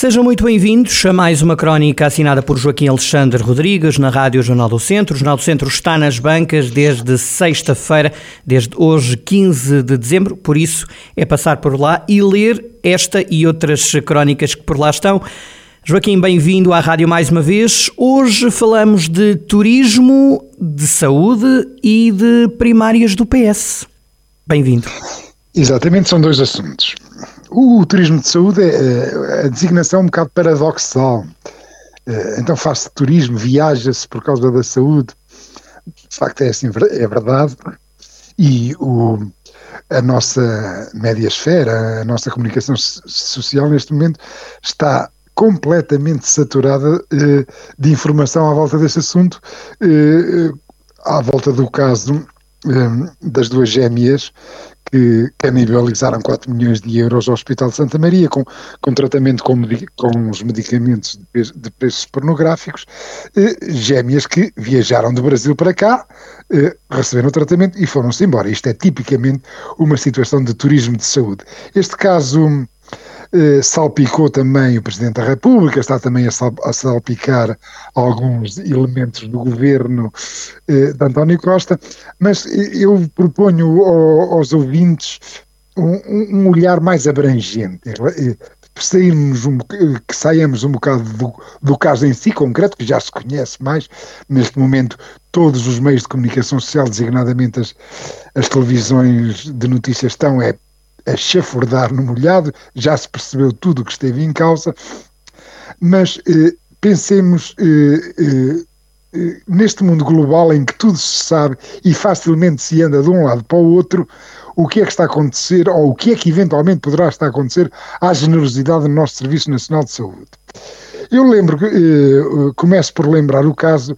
Sejam muito bem-vindos a mais uma crónica assinada por Joaquim Alexandre Rodrigues na Rádio Jornal do Centro. O Jornal do Centro está nas bancas desde sexta-feira, desde hoje, 15 de dezembro, por isso é passar por lá e ler esta e outras crónicas que por lá estão. Joaquim, bem-vindo à rádio mais uma vez. Hoje falamos de turismo, de saúde e de primárias do PS. Bem-vindo. Exatamente, são dois assuntos. O turismo de saúde é, é a designação um bocado paradoxal. É, então faz-se turismo, viaja-se por causa da saúde. De facto, é assim, é verdade. E o, a nossa média esfera, a nossa comunicação social neste momento está completamente saturada eh, de informação à volta desse assunto, eh, à volta do caso eh, das duas gêmeas que canibalizaram 4 milhões de euros ao Hospital de Santa Maria com, com tratamento com, com os medicamentos de, de preços pornográficos, eh, gêmeas que viajaram do Brasil para cá, eh, receberam o tratamento e foram-se embora. Isto é tipicamente uma situação de turismo de saúde. Este caso eh, salpicou também o Presidente da República, está também a, sal, a salpicar alguns elementos do governo eh, de António Costa, mas eu proponho ao, aos ouvintes um, um, olhar mais abrangente, eh, sairmos um, que saiamos um bocado do, do caso em si concreto, que já se conhece mais, neste momento todos os meios de comunicação social, designadamente as, as televisões de notícias estão é a chafurdar no molhado, já se percebeu tudo o que esteve em causa, mas eh, pensemos eh, eh, eh, neste mundo global em que tudo se sabe e facilmente se anda de um lado para o outro, o que é que está a acontecer ou o que é que eventualmente poderá estar a acontecer à generosidade do nosso Serviço Nacional de Saúde. Eu lembro, eh, começo por lembrar o caso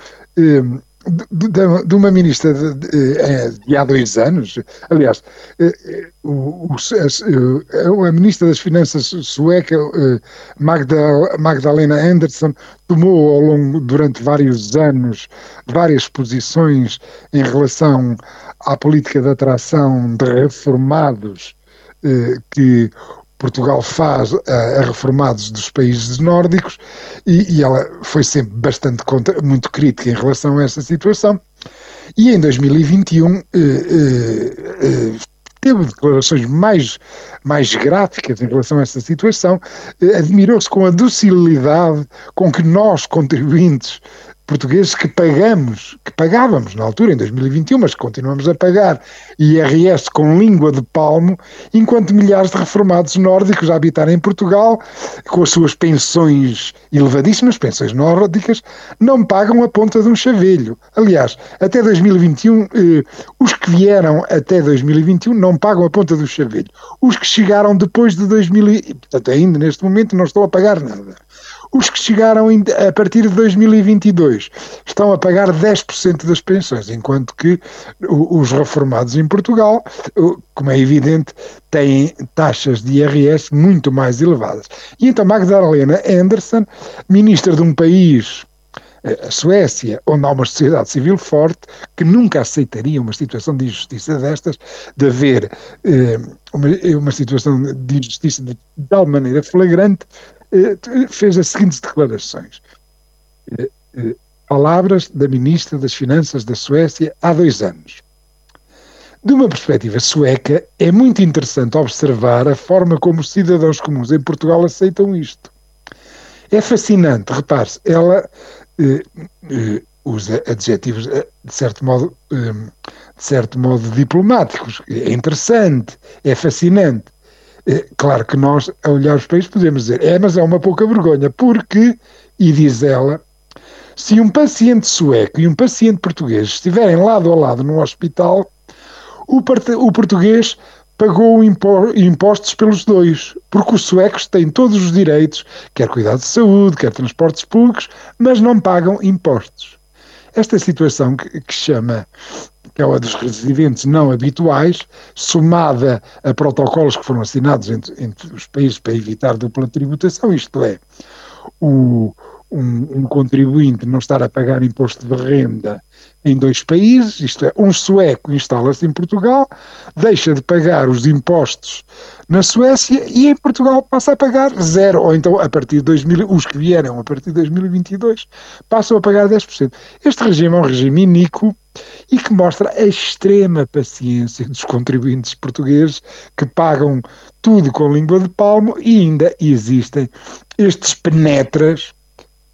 eh, de, de, uma ministra de, de, de, há dois anos, aliás, eh, eh, o, o, a, a, ministra das Finanças sueca, eh, Magda, Magdalena Andersson, tomou ao longo, durante vários anos, várias posições em relação à política de atração de reformados que Portugal faz a, a reformados dos países nórdicos e, e, ela foi sempre bastante contra, muito crítica em relação a essa situação. E em 2021 eh, eh, eh, teve declarações mais, mais gráficas em relação a essa situação, eh, admirou-se com a docilidade com que nós, contribuintes portugueses que pagamos, que pagávamos na altura, em 2021, mas continuamos a pagar IRS com língua de palmo, enquanto milhares de reformados nórdicos a habitar em Portugal, com as suas pensões elevadíssimas, pensões nórdicas, não pagam a ponta de um chavelho. Aliás, até 2021, eh, os que vieram até 2021 não pagam a ponta do chavelho. Os que chegaram depois de 2000, portanto, ainda neste momento não estão a pagar nada. Os que chegaram a partir de 2022 estão a pagar 10% das pensões, enquanto que os reformados em Portugal, como é evidente, têm taxas de IRS muito mais elevadas. E então Magdalena Anderson, ministra de um país eh, a Suécia, onde há uma sociedade civil forte, que nunca aceitaria uma situação de injustiça destas, de haver eh, uma, uma, situação de injustiça de tal maneira flagrante, fez as seguintes declarações. Eh, eh, palavras da Ministra das Finanças da Suécia há dois anos. De uma perspectiva sueca, é muito interessante observar a forma como os cidadãos comuns em Portugal aceitam isto. É fascinante, repare-se, ela eh, eh, usa adjetivos de certo modo, eh, de certo modo diplomáticos. É interessante, é fascinante. É, claro que nós, a olhar os países, podemos dizer, é, mas é uma pouca vergonha, porque, e diz ela, se um paciente sueco e um paciente português estiverem lado a lado no hospital, o, o português pagou impostos pelos dois, porque os suecos têm todos os direitos, quer cuidado de saúde, quer transportes públicos, mas não pagam impostos. Esta situação que, que chama que é a dos residentes não habituais, somada a protocolos que foram assinados entre, entre os países para evitar dupla tributação, isto é, o, um, um, contribuinte não estar a pagar imposto de renda em dois países, isto é, um sueco instala-se em Portugal, deixa de pagar os impostos na Suécia e em Portugal passa a pagar zero, ou então a partir de 2000, os que vieram a partir de 2022 passam a pagar 10%. Este regime é um regime iníquo e que mostra a extrema paciência dos contribuintes portugueses que pagam tudo com língua de palmo e ainda existem estes penetras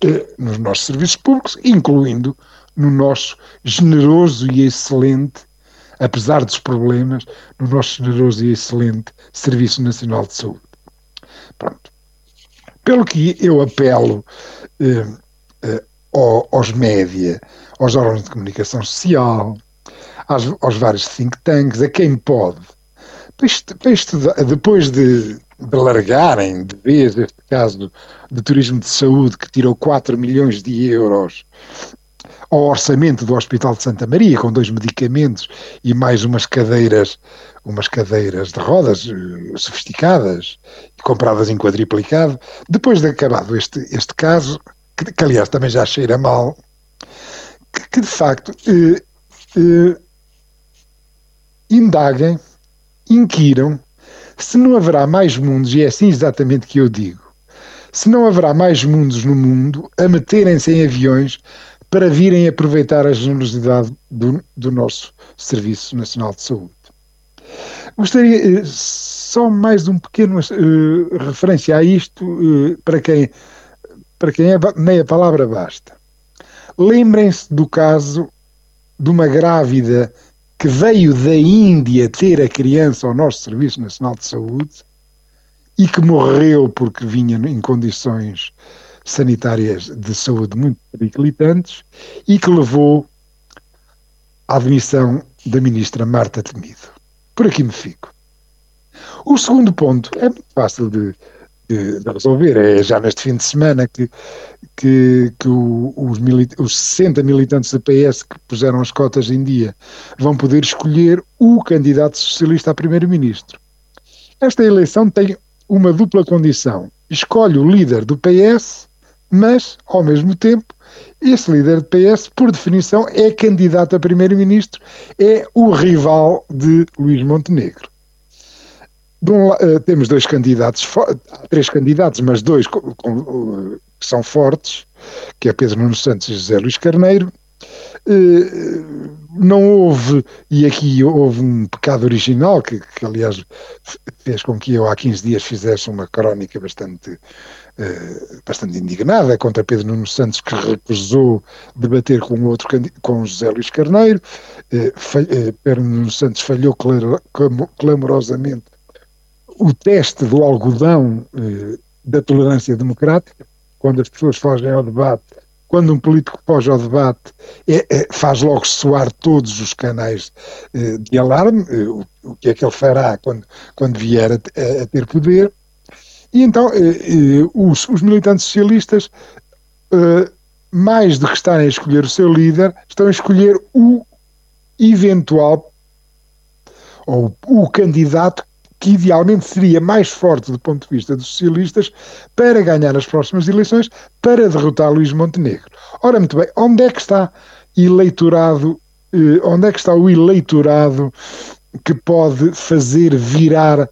eh, nos nossos serviços públicos, incluindo no nosso generoso e excelente, apesar dos problemas, no nosso generoso e excelente Serviço Nacional de Saúde. Pronto. Pelo que eu apelo eh, eh, aos média, aos órgãos de comunicação social, aos, aos vários think tanks, a quem pode, para, depois de, de largarem de vez este caso de turismo de saúde que tirou 4 milhões de euros ao orçamento do Hospital de Santa Maria, com dois medicamentos e mais umas cadeiras, umas cadeiras de rodas eh, sofisticadas, compradas em quadriplicado. Depois de acabado este, este caso, que, que aliás também já cheira mal, que, que de facto eh, eh, indaguem, inquiram se não haverá mais mundos, e é assim exatamente que eu digo, se não haverá mais mundos no mundo a meterem-se em aviões para virem aproveitar a generosidade do, do nosso Serviço Nacional de Saúde. Gostaria eh, só mais um pequeno uh, referência a isto uh, para quem para quem é, meia palavra basta. Lembrem-se do caso de uma grávida que veio da Índia ter a criança ao nosso Serviço Nacional de Saúde e que morreu porque vinha em condições sanitárias de saúde muito periclitantes e que levou à admissão da ministra Marta Temido. Por aqui me fico. O segundo ponto é muito fácil de, de, de resolver. É já neste fim de semana que, que, que o, os, os 60 militantes da PS que puseram as cotas em dia vão poder escolher o candidato socialista a primeiro-ministro. Esta eleição tem uma dupla condição. Escolhe o líder do PS, mas, ao mesmo tempo, esse líder do PS, por definição, é candidato a primeiro-ministro, é o rival de Luís Montenegro. Um, uh, temos dois candidatos, três candidatos, mas dois com, com, uh, que são fortes, que é Pedro Nuno Santos e José Luís Carneiro. Uh, não houve, e aqui houve um pecado original, que, que, aliás fez com que eu há 15 dias fizesse uma crónica bastante, bastante indignada contra Pedro Nuno Santos, que recusou debater com outro com José Luís Carneiro. Pedro Nuno Santos falhou clamorosamente o teste do algodão eh, da tolerância democrática, quando as pessoas fogem ao debate, quando um político foge ao debate, é, é, faz logo soar todos os canais eh, de alarme, eh, o, o, que é que ele fará quando, quando vier a, a, a ter poder. E então eh, eh, os, os, militantes socialistas, eh, mais do que estarem a escolher o seu líder, estão a escolher o eventual ou o candidato que idealmente seria mais forte do ponto de vista dos socialistas para ganhar as próximas eleições, para derrotar Luís Montenegro. Ora, muito bem, onde é que está eleitorado, onde é que está o eleitorado que pode fazer virar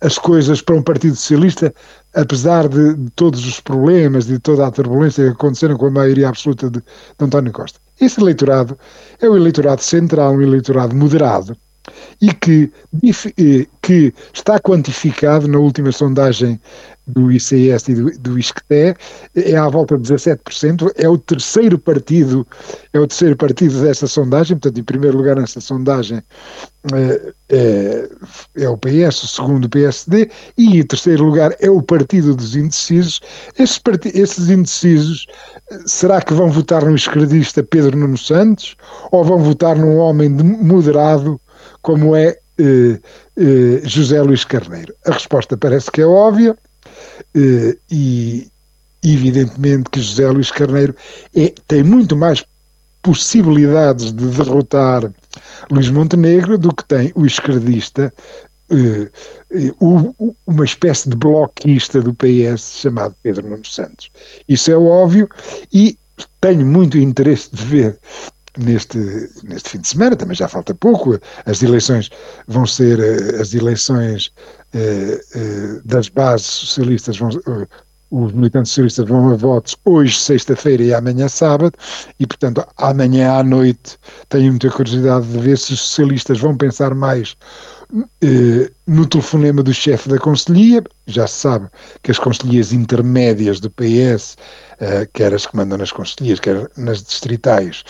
as coisas para um Partido Socialista, apesar de, de todos os problemas, de toda a turbulência que aconteceram com a maioria absoluta de, de António Costa? Esse eleitorado é o eleitorado central, um eleitorado moderado, e que, eh, que está quantificado na última sondagem do ICS e do, do ISCTE, é à volta de 17%, é o terceiro partido, é o terceiro partido dessa sondagem, portanto, em primeiro lugar nessa sondagem é, é, é o PS, o segundo o PSD, e em terceiro lugar é o partido dos indecisos. Esses, esses indecisos, será que vão votar no esquerdista Pedro Nuno Santos, ou vão votar num homem moderado como é eh, eh, José Luís Carneiro? A resposta parece que é óbvia eh, e evidentemente que José Luís Carneiro é, tem muito mais possibilidades de derrotar Luís Montenegro do que tem o esquerdista, uh, uh, uma espécie de bloquista do PS chamado Pedro Nuno Santos. Isso é óbvio e tenho muito interesse de ver neste, neste fim de semana, também já falta pouco, as eleições vão ser, eh, as eleições eh, eh, das bases socialistas vão, os militantes socialistas vão a votos hoje, sexta-feira e amanhã, sábado, e portanto, amanhã à noite tenho muita curiosidade de ver se os socialistas vão pensar mais no telefonema do chefe da Conselhia. Já se sabe que as conselhias intermédias do PS, quer as que mandam nas conselhias, quer nas distritais,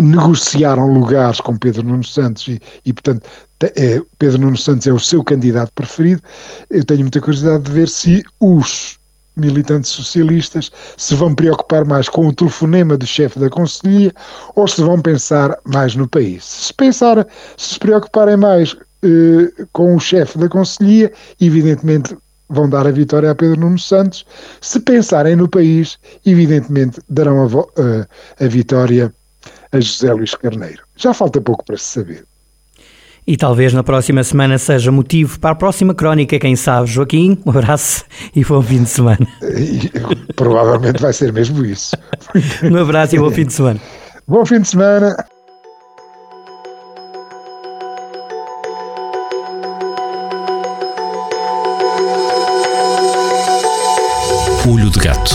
negociaram lugares com Pedro Nuno Santos e, e portanto, é, Pedro Nuno Santos é o seu candidato preferido. Eu tenho muita curiosidade de ver se os militantes socialistas se vão preocupar mais com o telefonema do chefe da Conselhia ou se vão pensar mais no país. Se pensar, se preocuparem mais eh, com o chefe da Conselhia, evidentemente vão dar a vitória a Pedro Nuno Santos. Se pensarem no país, evidentemente darão a, uh, a vitória a José Luís Carneiro. Já falta pouco para se saber. E talvez na próxima semana seja motivo para a próxima crónica, quem sabe. Joaquim, um abraço e bom fim de semana. E, provavelmente vai ser mesmo isso. um abraço e bom fim de semana. Bom fim de semana. Olho de Gato,